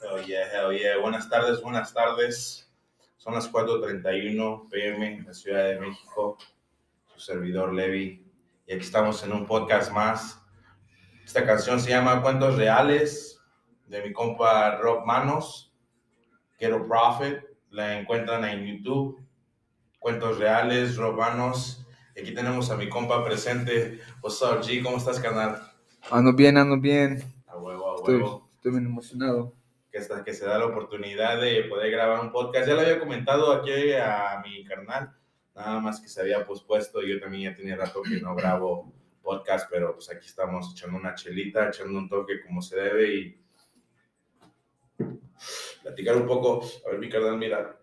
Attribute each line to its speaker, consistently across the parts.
Speaker 1: Hell yeah, hell yeah. Buenas tardes, buenas tardes. Son las 4.31 pm en la Ciudad de México. Su servidor Levi. Y aquí estamos en un podcast más. Esta canción se llama Cuentos Reales de mi compa Rob Manos. Quiero Profit. La encuentran en YouTube. Cuentos Reales, Rob Manos. Y aquí tenemos a mi compa presente. What's up, G? ¿Cómo estás, canal?
Speaker 2: Ando bien, ando bien.
Speaker 1: A huevo, a
Speaker 2: Estoy,
Speaker 1: huevo.
Speaker 2: estoy bien emocionado.
Speaker 1: que hasta que se da la oportunidad de poder grabar un podcast. Ya lo había comentado aquí a mi carnal, nada más que se había pospuesto. Yo también ya tenía rato que no grabo podcast, pero pues aquí estamos echando una chelita, echando un toque como se debe y platicar un poco. A ver, mi carnal, mira,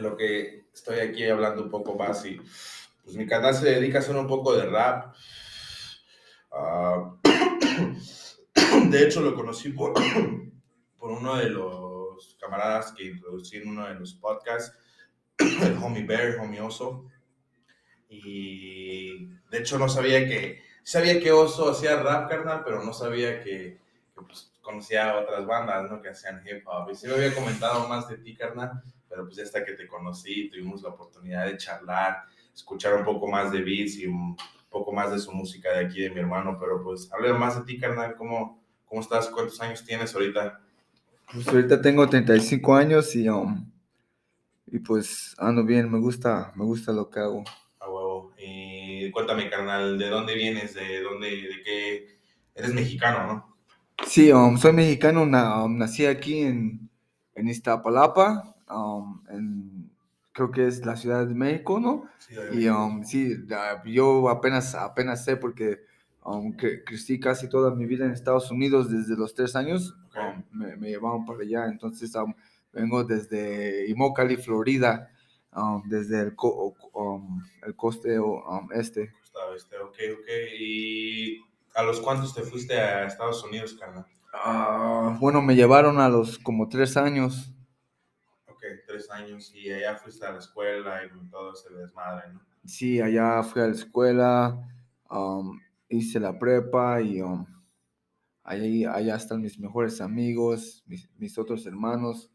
Speaker 1: lo que estoy aquí hablando un poco más y pues mi canal se dedica a hacer un poco de rap. Ah, de hecho, lo conocí por, por uno de los camaradas que introducí en uno de los podcasts, el homie Bear, homie Oso. Y de hecho no sabía que, sabía que Oso hacía rap, carnal, pero no sabía que, pues, conocía otras bandas, ¿no? Que hacían hip hop. Y sí me había comentado más de ti, carnal, pero pues ya hasta que te conocí, tuvimos la oportunidad de charlar, escuchar un poco más de beats y un poco más de su música de aquí de mi hermano, pero pues háblame más de ti, carnal, ¿cómo, cómo estás? ¿Cuántos años tienes ahorita?
Speaker 2: Pues ahorita tengo 35 años y, um, y pues ando bien, me gusta, me gusta lo que hago.
Speaker 1: A huevo. Y cuéntame, carnal, ¿de dónde vienes? ¿De dónde, de qué? Eres mexicano, ¿no?
Speaker 2: Sí, um, soy mexicano, na- um, nací aquí en, en Iztapalapa, um, en- creo que es la Ciudad de México, ¿no?
Speaker 1: Sí,
Speaker 2: Y um, sí, yo apenas, apenas sé porque um, cre- crecí casi toda mi vida en Estados Unidos desde los tres años.
Speaker 1: Ok.
Speaker 2: um, me, me llevaban para allá, entonces um, vengo desde Immokalee, Florida, um, desde el, co- el coste este.
Speaker 1: Este, ok, ok. ¿Y a los cuántos te fuiste a Estados Unidos, carnal?
Speaker 2: Ah, bueno, me llevaron a los como tres años.
Speaker 1: Tres años. Y allá fuiste a la escuela y todo ese desmadre, ¿no?
Speaker 2: Sí, allá fui a la escuela, um, hice la prepa y um, ahí, allá están mis mejores amigos, mis, mis otros hermanos.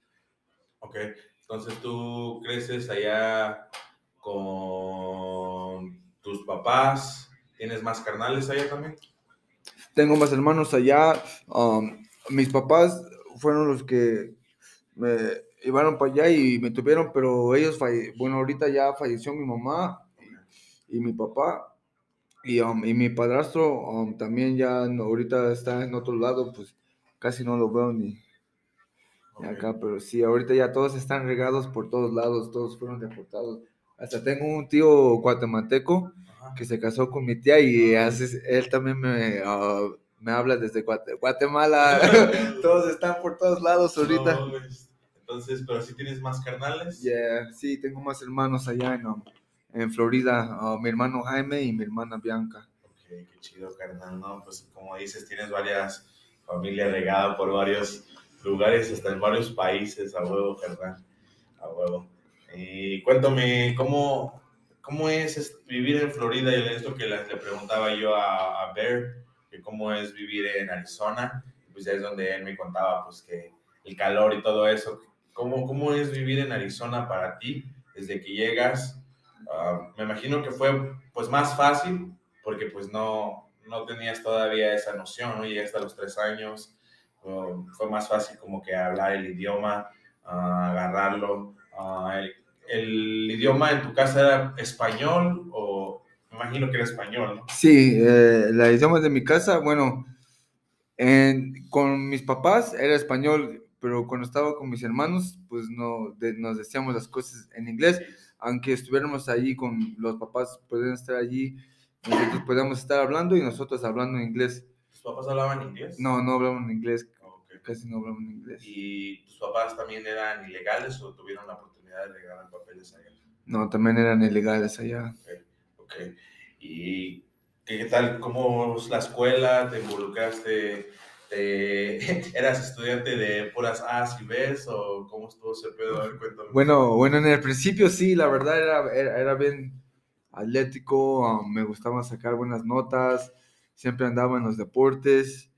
Speaker 1: Ok, entonces tú creces allá con tus papás. ¿Tienes más carnales allá también?
Speaker 2: Tengo más hermanos allá. um, mis papás fueron los que me llevaron para allá y me tuvieron, pero ellos, falle- bueno, ahorita ya falleció mi mamá y, y mi papá. Y, um, y mi padrastro um, también ya no- ahorita está en otro lado, pues casi no lo veo ni, acá, pero sí, ahorita ya todos están regados por todos lados, todos fueron deportados. Hasta tengo un tío guatemalteco
Speaker 1: Ajá.
Speaker 2: que se casó con mi tía y hace- él también me, ah, me habla desde Guate- Guatemala. todos están por todos lados ahorita.
Speaker 1: No, Entonces, pero si tienes más carnales.
Speaker 2: Yeah, sí, tengo más hermanos allá en, um, en Florida, ah, mi hermano Jaime y mi hermana Bianca.
Speaker 1: Ok, qué chido, carnal. No, pues como dices, tienes varias familias regadas por varios lugares, hasta en varios países, a huevo, carnal. A huevo. Y cuéntame, ¿cómo, cómo es es vivir en Florida? Y esto que le, le preguntaba yo a, a Bear, que cómo es vivir en Arizona. Pues ya es donde él me contaba, pues que el calor y todo eso. ¿Cómo, cómo es vivir en Arizona para ti desde que llegas? Ah, me imagino que fue pues más fácil porque pues no, no tenías todavía esa noción, ¿no? Llegaste a los tres años, um, fue más fácil como que hablar el idioma, ah, agarrarlo. Ah, el, el idioma en tu casa era español o me imagino que era español, ¿no?
Speaker 2: Sí, eh, la idioma de mi casa, bueno, en- con mis papás era español, pero cuando estaba con mis hermanos, pues no, de- nos decíamos las cosas en inglés, aunque estuviéramos allí con los papás, pueden estar allí nosotros podíamos estar hablando y nosotros hablando en inglés.
Speaker 1: ¿Tus papás hablaban inglés?
Speaker 2: No, no hablamos en inglés,
Speaker 1: Ok.
Speaker 2: casi no hablamos en inglés.
Speaker 1: ¿Y tus papás también eran ilegales o tuvieron la oportunidad de regalar papeles allá?
Speaker 2: No, también eran ilegales allá.
Speaker 1: Ok. ¿Y qué, qué tal? ¿Cómo es la escuela? ¿Te involucraste? ¿Te- ¿Eras estudiante de puras A's y B's o cómo estuvo ese pedo? A ver, cuéntame.
Speaker 2: Bueno, bueno, en el principio sí, la verdad era, era, era bien atlético, ah, me gustaba sacar buenas notas, siempre andaba en los deportes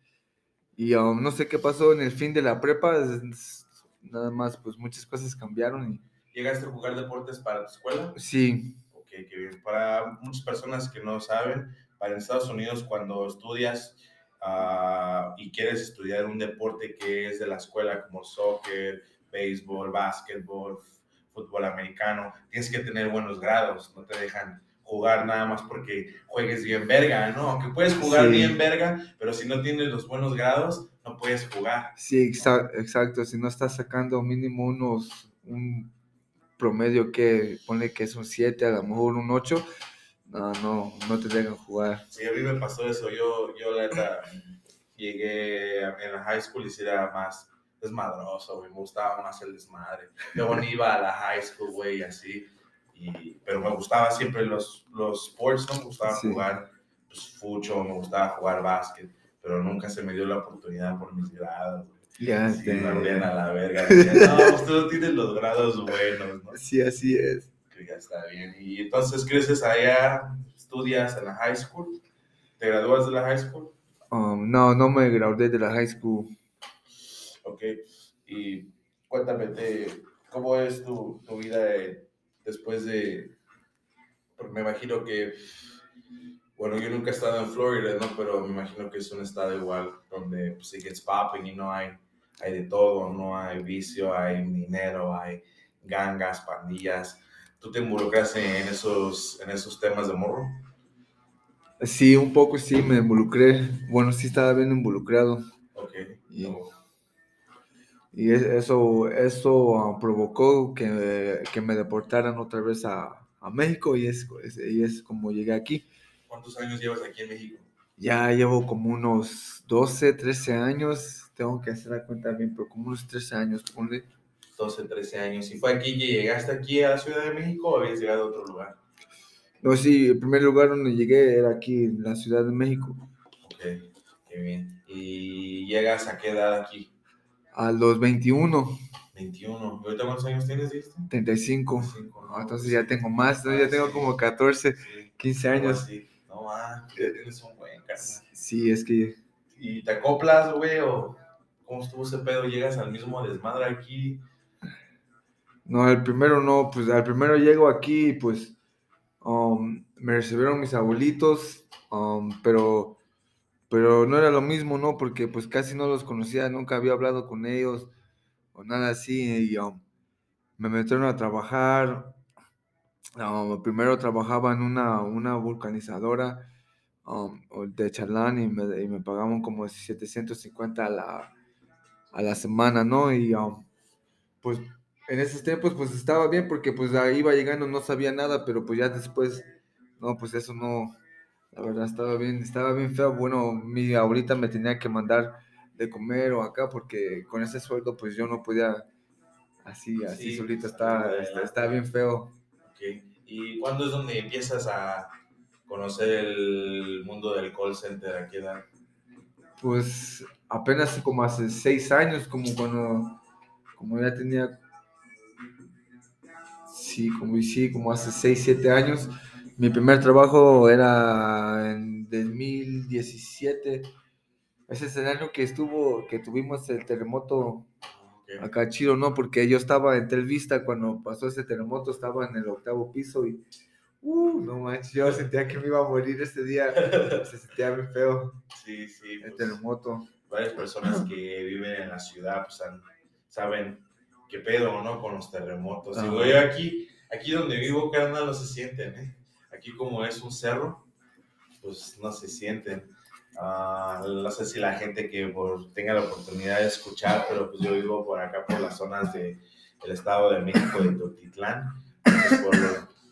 Speaker 2: y ah, no sé qué pasó en el fin de la prepa, es- nada más pues muchas cosas cambiaron
Speaker 1: ¿Llegaste a jugar deportes para tu escuela?
Speaker 2: y sí,
Speaker 1: Ok, qué bien. Para muchas personas que no saben, para Estados Unidos cuando estudias ah, y quieres estudiar un deporte que es de la escuela como soccer, béisbol, básquetbol, fútbol americano, tienes que tener buenos grados, no te dejan jugar nada más porque juegues bien verga, ¿no? Aunque puedes jugar
Speaker 2: Sí.
Speaker 1: bien verga, pero si no tienes los buenos grados, no puedes jugar.
Speaker 2: sí, exa- exacto, si no estás sacando mínimo unos, un promedio que, ponle que es un 7, a lo mejor un 8, no, no, no te dejan jugar.
Speaker 1: Sí, a mí me pasó eso. Yo, yo la neta, llegué a- en la high school y sí era más desmadroso, güey. Me gustaba más el desmadre. Luego ni iba a la high school, güey, así. Y, pero me gustaba siempre los, los sports, ¿no? Me gustaba
Speaker 2: Sí.
Speaker 1: jugar pues, fucho, me gustaba jugar básquet, pero nunca se me dio la oportunidad por mis grados, güey.
Speaker 2: Ya,
Speaker 1: Sí, me a la verga. Decían, no, tú no tienes los grados buenos, ¿no?
Speaker 2: sí, así es.
Speaker 1: Que ya está bien. Y entonces creces allá, estudias en la high school, te gradúas de la high school,
Speaker 2: Um, no, no me gradué de la high school.
Speaker 1: ok. Y cuéntame, te- ¿cómo es tu, tu vida de- después de, porque me imagino que, bueno, yo nunca he estado en Florida, ¿no? Pero me imagino que es un estado igual, donde pues, it gets popping y no hay, hay de todo, no hay vicio, hay dinero, hay gangas, pandillas. ¿Tú te involucras en esos, en esos temas de morro?
Speaker 2: Sí, un poco sí me involucré. Bueno, sí estaba bien involucrado.
Speaker 1: Ok.
Speaker 2: Y-
Speaker 1: No.
Speaker 2: Y es- eso, eso provocó que, que me deportaran otra vez a, a México y es, es- y es como llegué aquí.
Speaker 1: ¿Cuántos años llevas aquí en México?
Speaker 2: Ya llevo como unos 12, 13 años. Tengo que hacer la cuenta bien, pero como unos 13 años, ponle.
Speaker 1: 12, 13 años. ¿Y fue aquí que llegaste aquí a la Ciudad de México o habías llegado a otro lugar?
Speaker 2: No, sí, el primer lugar donde llegué era aquí en la Ciudad de México.
Speaker 1: Ok, qué bien. ¿Y llegas a qué edad aquí?
Speaker 2: A los 21,
Speaker 1: 21. ¿Y ahorita cuántos años tienes, dijiste?
Speaker 2: 35.
Speaker 1: 25, ¿no?
Speaker 2: Ah, Entonces ya tengo más, entonces ya tengo como 14,
Speaker 1: Sí,
Speaker 2: 15
Speaker 1: algo
Speaker 2: años.
Speaker 1: No, ah, ya tienes un buen carnal.
Speaker 2: Sí, es que
Speaker 1: ¿Y te acoplas, güey? ¿O cómo estuvo ese pedo? ¿Llegas al mismo desmadre aquí?
Speaker 2: No, el primero no, pues al primero llego aquí pues um, me recibieron mis abuelitos, um, pero, pero no era lo mismo, ¿no? Porque pues casi no los conocía, nunca había hablado con ellos o nada así y um, me metieron a trabajar. Um, primero trabajaba en una, una vulcanizadora de Charlán y me, y me pagaban como 750 a la, a la semana, ¿no? Y pues en esos tiempos pues estaba bien porque pues ahí iba llegando, no sabía nada, pero pues ya después, no, pues eso no, la verdad estaba bien, estaba bien feo. Bueno, mi abuelita me tenía que mandar de comer o acá porque con ese sueldo pues yo no podía así, así
Speaker 1: Sí,
Speaker 2: solito,
Speaker 1: pues,
Speaker 2: está, está, está bien feo.
Speaker 1: Ok. ¿Y cuándo es donde empiezas a conocer el mundo del call center? ¿A qué edad?
Speaker 2: Pues apenas como hace seis años, como cuando, como ya tenía, sí, como, sí, como hace seis, siete años. Mi primer trabajo era en 2017. Ese es el año que estuvo, que tuvimos el terremoto acá chido, ¿no? Porque yo estaba en Telvista cuando pasó ese terremoto, estaba en el octavo piso y, uh, no manches, yo sentía que me iba a morir ese día. Se sentía bien feo
Speaker 1: Sí, sí.
Speaker 2: el
Speaker 1: pues,
Speaker 2: terremoto.
Speaker 1: varias personas que viven en la ciudad pues, saben qué pedo, ¿no? Con los terremotos. Y
Speaker 2: Ajá.
Speaker 1: güey, aquí, aquí donde vivo, carnal, no se sienten, ¿eh? Aquí como es un cerro, pues no se sienten. Ah, no sé si la gente que por- tenga la oportunidad de escuchar, pero pues yo vivo por acá, por las zonas de, del Estado de México, de Totitlán.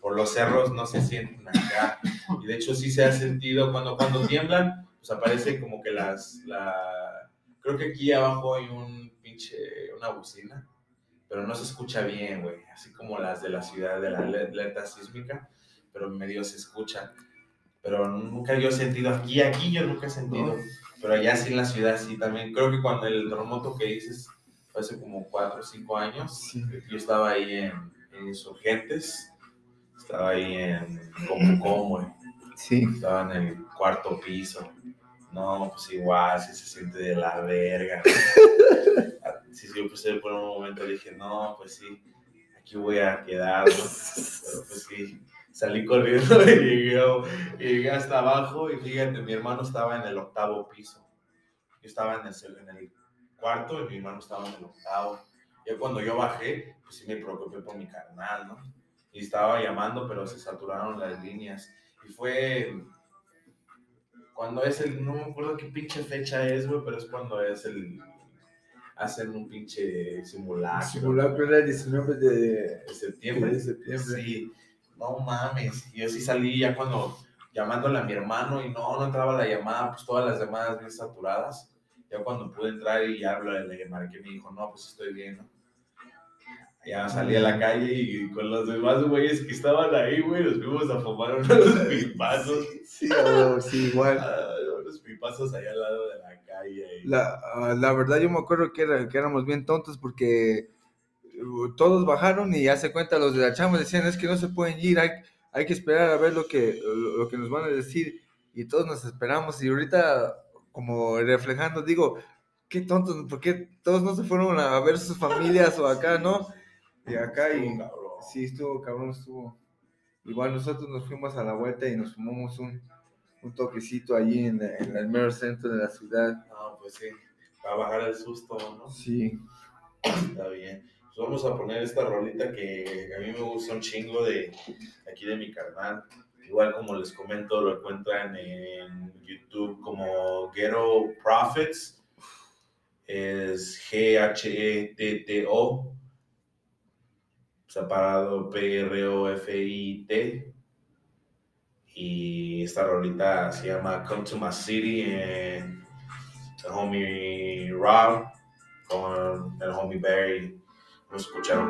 Speaker 1: Por los cerros no se sienten acá. Y de hecho sí se ha sentido cuando, cuando tiemblan, pues aparece como que las, la, creo que aquí abajo hay un pinche, una bocina, pero no se escucha bien, güey, así como las de la ciudad de la alerta sísmica, pero medio se escucha. Pero nunca yo he sentido aquí, aquí yo nunca he sentido, pero allá sí en la ciudad sí también. Creo que cuando el terremoto que dices fue hace como cuatro o cinco años, yo estaba ahí en, en Insurgentes, estaba ahí en Como güey.
Speaker 2: Sí.
Speaker 1: Estaba en el cuarto piso. No, pues igual, sí se siente de la verga. sí, sí, pues por un momento dije, no, pues sí, aquí voy a quedar, ¿no? Pero pues sí, salí corriendo y llegué, llegué, hasta abajo y fíjate, mi hermano estaba en el octavo piso. Yo estaba en el, en el cuarto y mi hermano estaba en el octavo. Ya cuando yo bajé, pues sí me preocupé por mi carnal, ¿no? Y estaba llamando, pero se saturaron las líneas. Y fue cuando es el, no me acuerdo qué pinche fecha es, güey, pero es cuando es el, hacen un pinche simulacro.
Speaker 2: Simulacro era el 19
Speaker 1: de, septiembre.
Speaker 2: De septiembre.
Speaker 1: Sí, no mames. Yo sí salí ya cuando llamándole a mi hermano y no, no entraba la llamada, pues todas las llamadas bien saturadas. Ya cuando pude entrar y ya le marqué, me dijo, no, pues estoy bien, ¿no? Ya salí a la calle y con los demás güeyes que estaban ahí, güey, nos fuimos a fumar unos pipazos.
Speaker 2: Sí, sí, igual.
Speaker 1: Pipazos allá al lado de la calle.
Speaker 2: La, ah, la verdad, yo me acuerdo que, era, que éramos bien tontos porque uh, todos bajaron y ya se cuenta los de la chamba decían es que no se pueden ir, hay, hay que esperar a ver lo que, lo que nos van a decir y todos nos esperamos y ahorita como reflejando digo, qué tontos, ¿por qué todos no se fueron a ver sus familias o acá, no? Y acá y sí, estuvo cabrón, estuvo. Igual nosotros nos fuimos a la vuelta y nos fumamos un, un toquecito allí en, el mero centro de la ciudad.
Speaker 1: No, pues sí, para bajar el susto, ¿no?
Speaker 2: Sí.
Speaker 1: Está bien. Pues vamos a poner esta rolita que a mí me gusta un chingo de aquí de mi canal. Igual como les comento, lo encuentran en YouTube como Ghetto Profits. Es G-H-E-T-T-O separado P-R-O-F-I-T. Y esta rolita se llama Come to My City en el homie Rob con el homie Barry. Vamos a escuchar un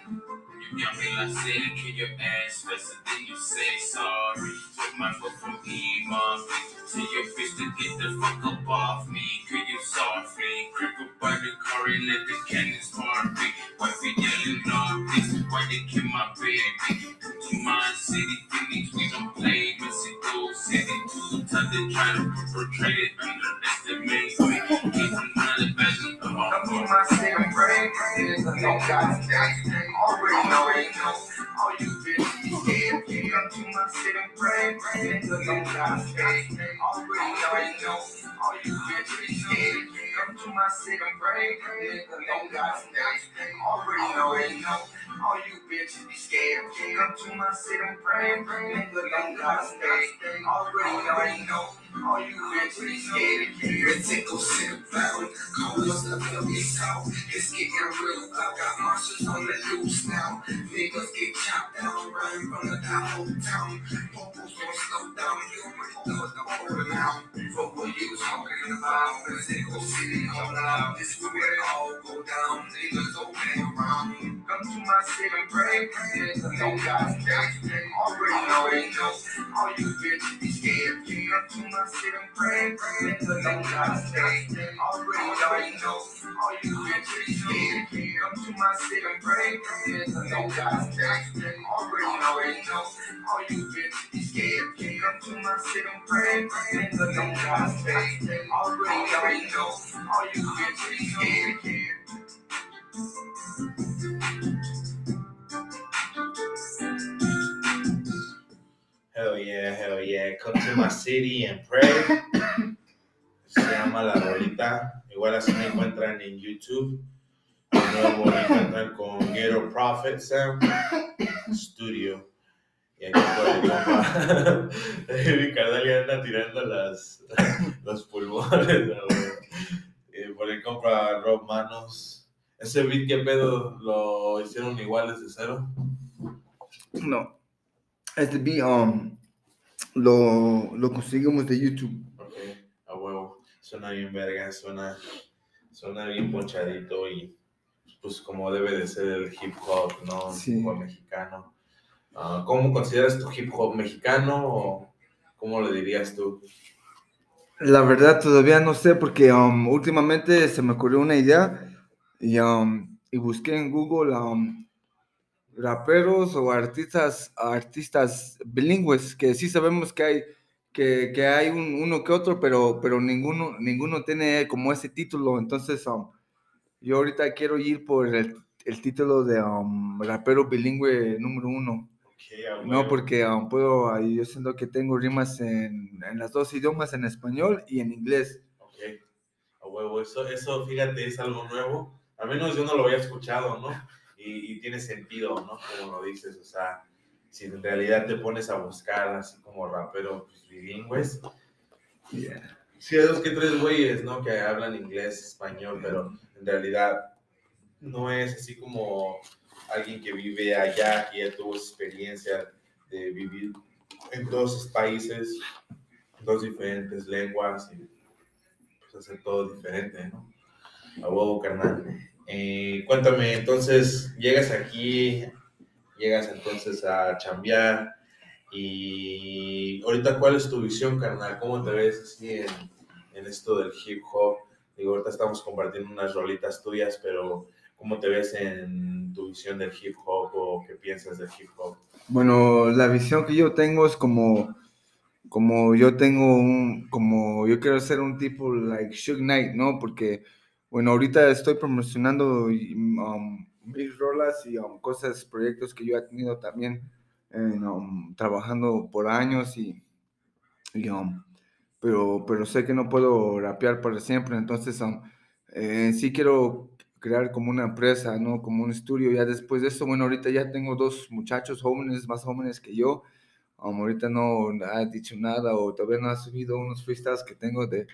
Speaker 1: all you bitches be scared. Already know. Got me like said, kill your ass faster than you say sorry. Took my foot from Iman to your fish to get the fuck up off me. Kill you softly, crippled by the car and let the cannons. Why be yelling all this? Why they kill my baby? To my city, Phoenix, we don't play but see, Mexico City. Two times they try to portray it, under underestimate no God's Already know already know. All you bitches scared. Come to my city and pray. Nigga don't got faith. Already, already know. All you bitches scared. Come to my city and pray. Nigga don't got faith. Already, know. All you bitches be scared. Come to my city and pray. Nigga don't got faith. Already, know. All you bitches be scared. Critical city valley. Call us the Philly South. It's getting real. I got marshals on the loose now. Niggas get chopped down in front of the whole town. Popos don't slow down. You already know the order now. What you talking about, physical city all out, this we all to my city and pray. Niggas don't got faith. Already, already know. All you bitches be scared. Come to my city and pray. Niggas don't got faith. Already, already know. All you bitches scared. Come to my city and pray. There's a no God's day. Already know, already know. All you bitches scared. Come to my city and pray. There's a no God's day. Already, already know. All you bitches scared. Hell yeah, hell yeah. Come to my city and pray. Se llama La Rolita. Igual así me encuentran en YouTube. De nuevo me encuentran con Ghetto Prophet Sound Studio. Y aquí por el compa. Ricardo le anda tirando las, los pulmones. Y por el compa Rob Manos. ¿Ese beat qué pedo lo hicieron igual desde cero?
Speaker 2: No. Este beat um, lo, lo conseguimos de YouTube.
Speaker 1: Ok, a huevo. Suena bien verga, suena, suena bien ponchadito y pues como debe de ser el hip hop, ¿no?
Speaker 2: Sí.
Speaker 1: hip hop mexicano. Ah, ¿Cómo consideras tu hip hop mexicano o cómo lo dirías tú?
Speaker 2: La verdad todavía no sé porque um, últimamente se me ocurrió una idea y, um, y busqué en Google um, raperos o artistas artistas bilingües que sí sabemos que hay que, que hay un- uno que otro pero pero ninguno ninguno tiene como ese título entonces um, yo ahorita quiero ir por el, el título de um, rapero bilingüe número uno no porque um, puedo yo siento que tengo rimas en, en las dos idiomas en español y en inglés
Speaker 1: Ok, a huevo. Eso, eso, fíjate, es algo nuevo. Al menos yo no lo había escuchado, ¿no? Y, y tiene sentido, ¿no? Como lo dices, o sea, si en realidad te pones a buscar así como rapero pues, bilingües, sí hay dos que tres güeyes, ¿no? Que hablan inglés, español, pero en realidad no es así como alguien que vive allá, que ya tuvo experiencia de vivir en dos países, dos diferentes lenguas y pues hacer todo diferente, ¿no? A huevo, carnal. Eh, cuéntame, entonces, llegas aquí, llegas entonces a chambear y ahorita, ¿cuál es tu visión, carnal? ¿Cómo te ves así en, en esto del hip hop? Digo, ahorita estamos compartiendo unas rolitas tuyas, pero ¿cómo te ves en tu visión del hip hop o qué piensas del hip hop?
Speaker 2: Bueno, la visión que yo tengo es como, como yo tengo un, como yo quiero ser un tipo like Suge Knight, ¿no? Porque, bueno, ahorita estoy promocionando y, um, mis rolas y um, cosas, proyectos que yo he tenido también um, trabajando por años y, y, um, pero, pero sé que no puedo rapear para siempre, entonces um, eh, sí quiero crear como una empresa, ¿no? Como un estudio. Ya después de eso, bueno, ahorita ya tengo dos muchachos jóvenes, más jóvenes que yo. Um, ahorita no ha dicho nada o todavía no ha subido unos freestyles que tengo de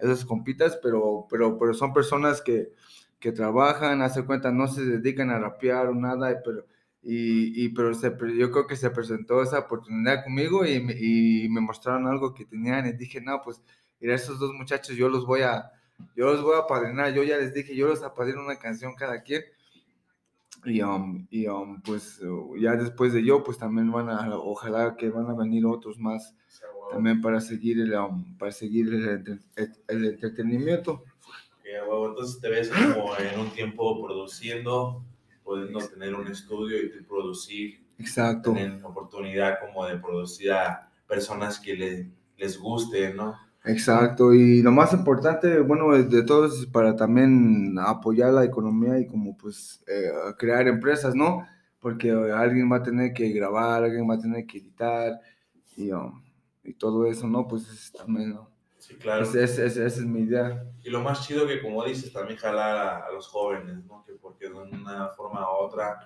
Speaker 2: esas compitas, pero, pero, pero son personas que, que trabajan, hace cuenta, no se dedican a rapear o nada, pero, y, pero se, yo creo que se presentó esa oportunidad conmigo y, y me mostraron algo que tenían y dije, no, pues, mira, esos dos muchachos yo los voy a, yo los voy a apadrinar, yo ya les dije, yo los apadrino una canción cada quien. Y, um, y um, pues ya después de yo, pues también van a, ojalá que van a venir otros más. También para seguir el, um, para seguir el, entre- el- el entretenimiento.
Speaker 1: Entonces te ves como en un tiempo produciendo, pudiendo tener un estudio y producir,
Speaker 2: Exacto.
Speaker 1: tener oportunidad como de producir a personas que le- les guste, ¿no?
Speaker 2: Exacto, y lo más importante, bueno, de todo es para también apoyar la economía y como pues eh, crear empresas, ¿no? Porque alguien va a tener que grabar, alguien va a tener que editar y, um, y todo eso, ¿no? Pues es también, ¿no?
Speaker 1: Sí, claro.
Speaker 2: Ese- ese- esa es mi idea.
Speaker 1: Y lo más chido que, como dices, también jalar a, a los jóvenes, ¿no? Que porque de una forma u otra,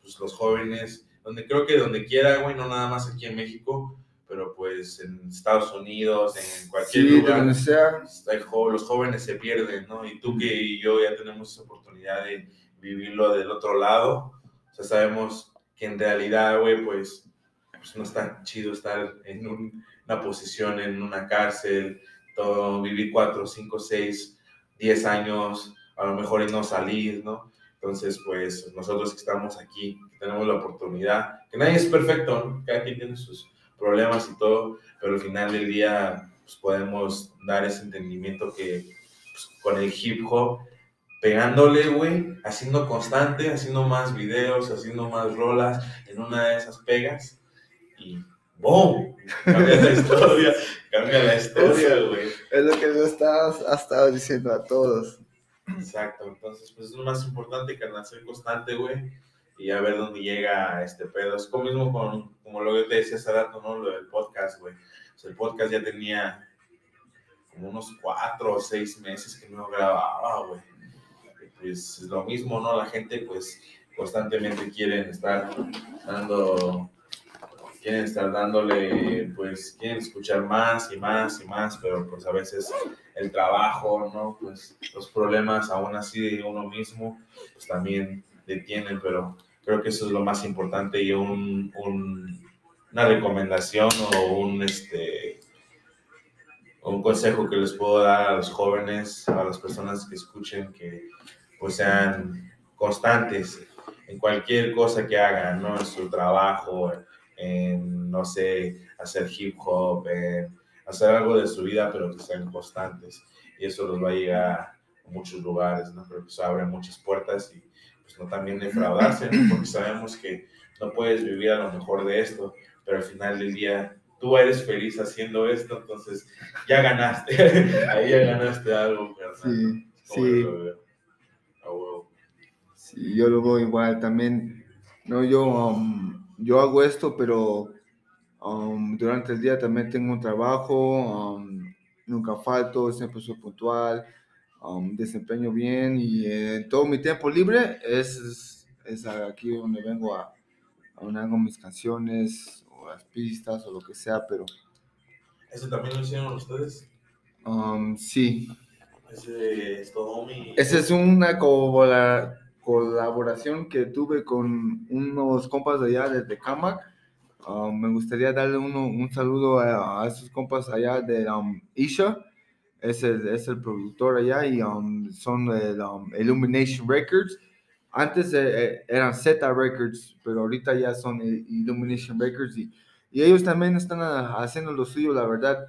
Speaker 1: pues los jóvenes, donde creo que donde quiera, güey, no nada más aquí en México, pero pues en Estados Unidos, en cualquier
Speaker 2: Sí,
Speaker 1: lugar,
Speaker 2: donde sea.
Speaker 1: los jóvenes se pierden, ¿no? Y tú que y yo ya tenemos esa oportunidad de vivirlo del otro lado, o sea, sabemos que en realidad, güey, pues, pues no está chido estar en un- una posición en una cárcel, vivir cuatro, cinco, seis, diez años, a lo mejor y no salir, ¿no? Entonces, pues nosotros que estamos aquí, tenemos la oportunidad, que nadie es perfecto, cada quien tiene sus problemas y todo, pero al final del día pues, podemos dar ese entendimiento que pues, con el hip hop pegándole, güey, haciendo constante, haciendo más videos, haciendo más rolas, en una de esas pegas, y ¡boom! Cambia la historia, cambia la historia, güey.
Speaker 3: Es lo que yo estaba, estado diciendo a todos.
Speaker 1: Exacto, entonces, pues es lo más importante, carnal, ser constante, güey, y a ver dónde llega este pedo. Es como mismo con, como lo que te decía hace rato, ¿no? Lo del podcast, güey. O sea, el podcast ya tenía como unos cuatro o seis meses que no grababa, güey pues es lo mismo, ¿no? La gente pues constantemente quieren estar dando, quieren estar dándole, pues quieren escuchar más y más y más, pero pues a veces el trabajo, ¿no? Pues los problemas aún así uno mismo, pues también detienen, pero creo que eso es lo más importante y un, un, una recomendación o un, este, un consejo que les puedo dar a los jóvenes, a las personas que escuchen, que pues sean constantes en cualquier cosa que hagan, ¿no? En su trabajo, en, no sé, hacer hip hop, en hacer algo de su vida, pero que sean constantes. Y eso los va a llegar a muchos lugares, ¿no? Creo que eso abre muchas puertas y pues no también defraudarse, ¿no? Porque sabemos que no puedes vivir a lo mejor de esto, pero al final del día tú eres feliz haciendo esto, entonces ya ganaste, ahí ya ganaste algo,
Speaker 3: Sí, sí. Sí, yo lo veo igual también. No, yo, um, yo hago esto, pero um, durante el día también tengo un trabajo, um, nunca falto, siempre soy puntual, desempeño bien y en todo mi tiempo libre es, es aquí donde vengo a, a hago mis canciones o las pistas o lo que sea, pero...
Speaker 1: ¿Eso también lo hicieron ustedes?
Speaker 3: sí.
Speaker 1: Ese es todo mi...
Speaker 3: Es una colaboración que tuve con unos compas de allá desde Camac. Um, me gustaría darle uno, un saludo a, esos compas allá de um, Isha. Es el, es el productor allá y um, son el Illumination Records. Antes eh, eh, eran Z Records, pero ahorita ya son Illumination Records y, y ellos también están ah, haciendo lo suyo, la verdad.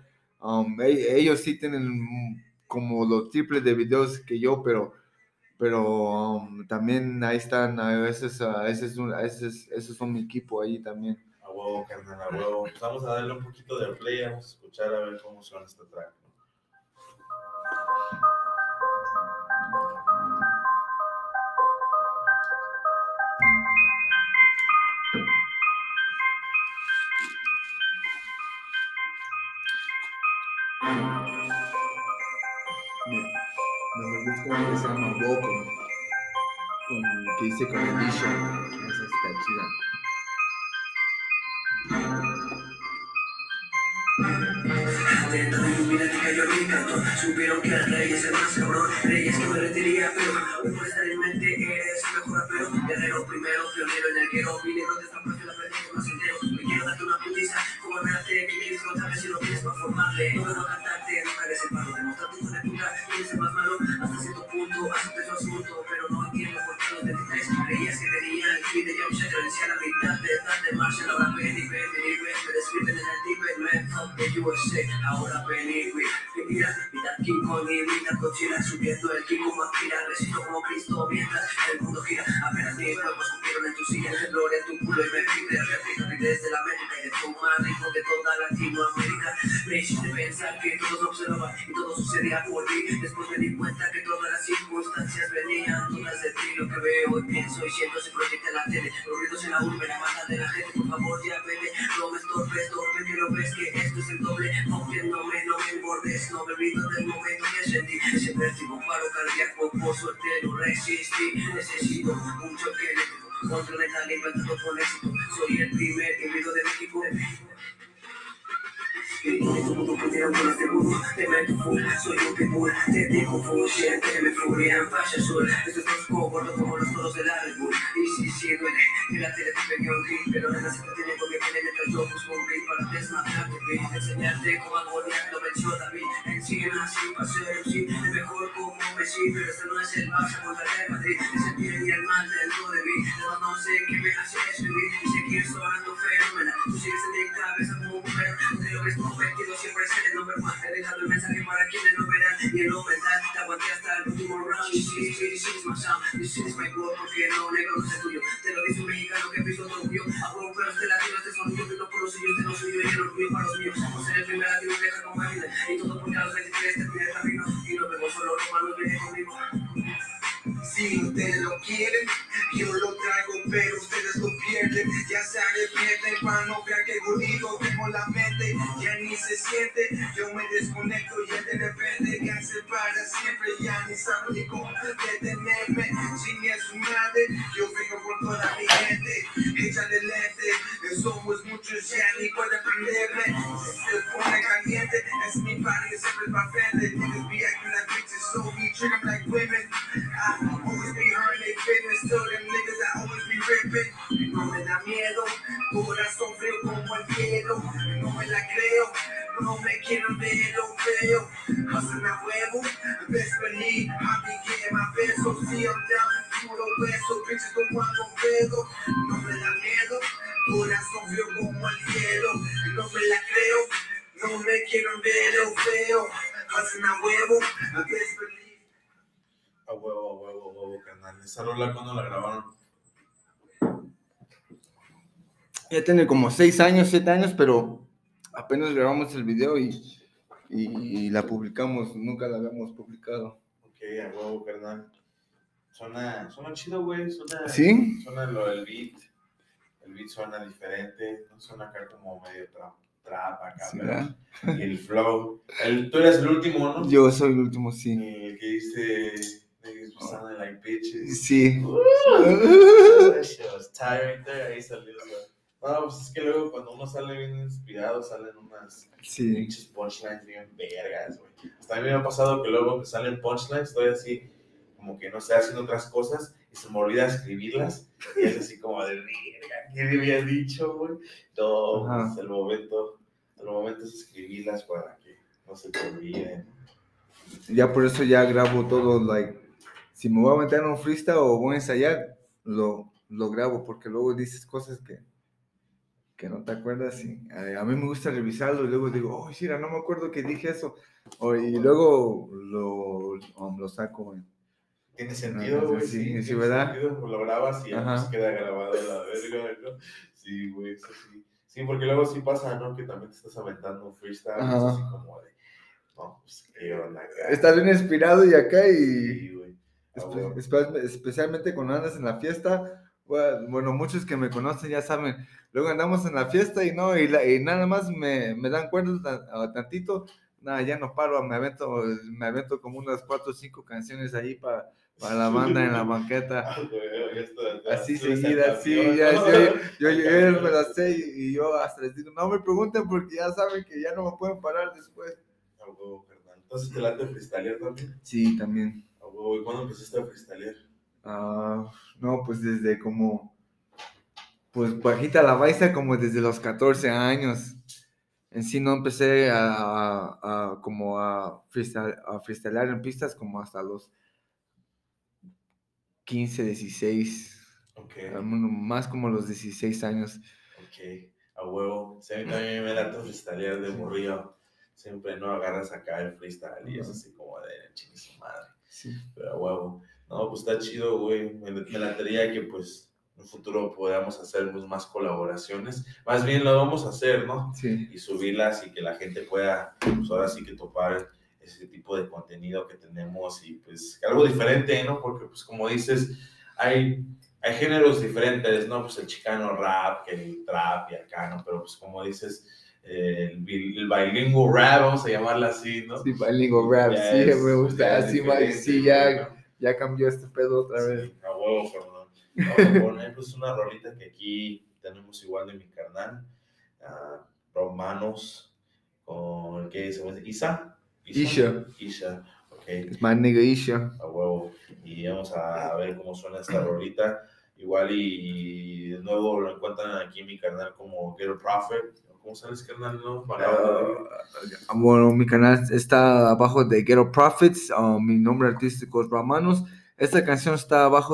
Speaker 3: E, ellos sí tienen como los triples de videos que yo, pero, pero um, también ahí están, a veces, a veces, a veces, esos son mi equipo ahí también.
Speaker 1: A huevo, carnal, a huevo. Vamos a darle un poquito de play, vamos a escuchar a ver cómo suena este track.
Speaker 3: Como que se llama Vocal, con, que hice con Edition, esa está chida. Dentro illuminati cayó mi canto Supieron que el rey es el más cabrón Reyes que me rendiría pero esto es el doble Aunque no me, no engordes No me olvido del momento que sentí. Ese vértigo, paro cardíaco Por suerte lo resistí. Necesito choque eléctrico Contra metal inventado con éxito. Soy el primer individuo de México y todo mundo pudieron con este mundo Te meto full, soy un pitbull Te digo full, siente, me furia en falla azul Esto es tosco, gordo como los toros del árbol Y si sí, duele, que la tele Enseñarte cómo agonear, lo venció David Encima, sin paseo, sí El mejor como Messi Pero este no es el Barça contra el Madrid Es el bien y el mal dentro de mí
Speaker 4: Si ustedes lo quieren, yo lo traigo, pero ustedes lo pierden. Ya se para no que gordito tengo la mente. Ya ni se siente, yo me desconecto ya de repente. Se para siempre, ya ni sabe ni cómo pueden prenderme. Se pone caliente, es mi party, siempre pa' frente. Niggas be acting like bitches, so we treat them like women. I always be hurting they business, so them niggas I always be ripping. No me da miedo, corazón frío como el hielo. No me la creo, no me quiero ver lo feo. Hustling a huevo, best believe I be getting my peso. See I'm down, puro beso, bitches don't want no pedo. No me da miedo, corazón frío como el hielo. No me la creo, no me quiero ver lo feo. Hustling a huevo, best believe.
Speaker 1: A huevo, a huevo, a huevo, carnal. Esa rola, cuando la grabaron?
Speaker 2: Ya tiene como seis años, siete años, pero apenas grabamos el video y, y la publicamos, nunca la habíamos publicado.
Speaker 1: Ok, a huevo, carnal. Suena, suena chido, güey. Suena,
Speaker 2: ¿Sí?
Speaker 1: Suena lo del beat. El beat suena diferente. No suena acá como medio trap, trap acá,
Speaker 2: ¿Sí, verdad?
Speaker 1: Y el flow. El, tú eres el último, ¿no?
Speaker 2: Yo soy el último, sí.
Speaker 1: El que dice. Niggas sounding like bitches.
Speaker 2: Sí.
Speaker 1: That shit was tiring there. Ahí salió. No, pues es que luego cuando uno sale bien inspirado, salen unas
Speaker 2: Sí.
Speaker 1: pinches punchlines bien vergas, güey. Hasta a mí me ha pasado que luego me salen punchlines, estoy así, como que no sé, haciendo otras cosas y se me olvida escribirlas. Y es así como de, ¿qué le había dicho, güey? No,
Speaker 2: Ajá.
Speaker 1: pues el momento, el momento es escribirlas para que no se te olviden.
Speaker 2: Ya por eso ya grabo todo, like, si me voy a meter en un freestyle o voy a ensayar, lo, lo grabo, porque luego dices cosas que, que no te acuerdas y eh, a mí me gusta revisarlo y luego digo, oh, mira, no me acuerdo que dije eso, O- y luego lo, lo saco, güey.
Speaker 1: Tiene sentido, güey.
Speaker 2: sí,
Speaker 1: Sí,
Speaker 2: ¿verdad?
Speaker 1: sentido, Lo grabas y ya pues queda grabado la verga, ¿no? Sí, güey, eso sí. Sí, porque luego sí pasa, ¿no? Que también te estás aventando un freestyle,
Speaker 2: Ajá.
Speaker 1: así como de, no, pues qué onda.
Speaker 2: Estás bien inspirado y acá y...
Speaker 1: Sí, güey.
Speaker 2: Espe-
Speaker 1: huevo.
Speaker 2: espe- especialmente cuando andas en la fiesta, bueno, muchos que me conocen ya saben, luego andamos en la fiesta y no, y, la- y nada más me, me dan cuerda tan- tantito, nada, ya no paro, me avento, me avento como unas cuatro o cinco canciones ahí para la banda en la banqueta, así
Speaker 1: tú eres el
Speaker 2: seguidas, sí,
Speaker 1: campeón,
Speaker 2: ya,
Speaker 1: ¿no?
Speaker 2: sí, yo, yo, yo me las sé y, yo hasta les digo, no me pregunten porque ya saben que ya no me pueden parar después.
Speaker 1: A huevo, carnal. Entonces te late freestylear también.
Speaker 2: Sí, también.
Speaker 1: A huevo, ¿y cuándo empezaste a freestylear?
Speaker 2: Ah, no, pues desde como, pues bajita la baiza como desde los 14 años. En sí no empecé a, a- a como a, a freestylear en pistas como hasta los 15, 16,
Speaker 1: Ok,
Speaker 2: ah, bueno, más como los 16 años.
Speaker 1: ok. A huevo. Mí también me late freestylear de morrillo. Siempre no agarras acá el freestyle y es así como de chingue su madre.
Speaker 2: Sí.
Speaker 1: Pero a huevo. No, pues está chido, güey. Me, me latería que pues en un futuro podamos hacer pues, más colaboraciones. Más bien lo vamos a hacer, ¿no?
Speaker 2: Sí,
Speaker 1: Y subirlas y que la gente pueda, pues ahora sí que topar ese tipo de contenido que tenemos y pues algo diferente, ¿no? Porque pues como dices, hay, hay géneros diferentes, ¿no? Pues el chicano rap, que el trap y acá, ¿no? Pero pues como dices, eh, el, el bilingüe rap, vamos a llamarla así, ¿no?
Speaker 2: sí, bilingual rap,
Speaker 1: Ya
Speaker 2: sí,
Speaker 1: es-
Speaker 2: me gusta, así, sí, ya,
Speaker 1: ¿no?
Speaker 2: ya cambió este pedo otra vez.
Speaker 1: A huevo, perdón. Vamos a poner pues una rolita que aquí tenemos igual de mi carnal. ah, Romanos con ¿qué se llama? Isa.
Speaker 2: Isha.
Speaker 1: Isha, ok,
Speaker 2: Es my nigga Isha.
Speaker 1: a huevo. Y vamos a ver cómo suena esta rolita. Igual y, de nuevo lo encuentran aquí en mi canal como Get a Prophet. ¿Cómo sales, carnal? No?
Speaker 2: Ah, bueno, mi canal está abajo de Ghetto Profits. ah, mi nombre artístico es Ramanos. Esta canción está abajo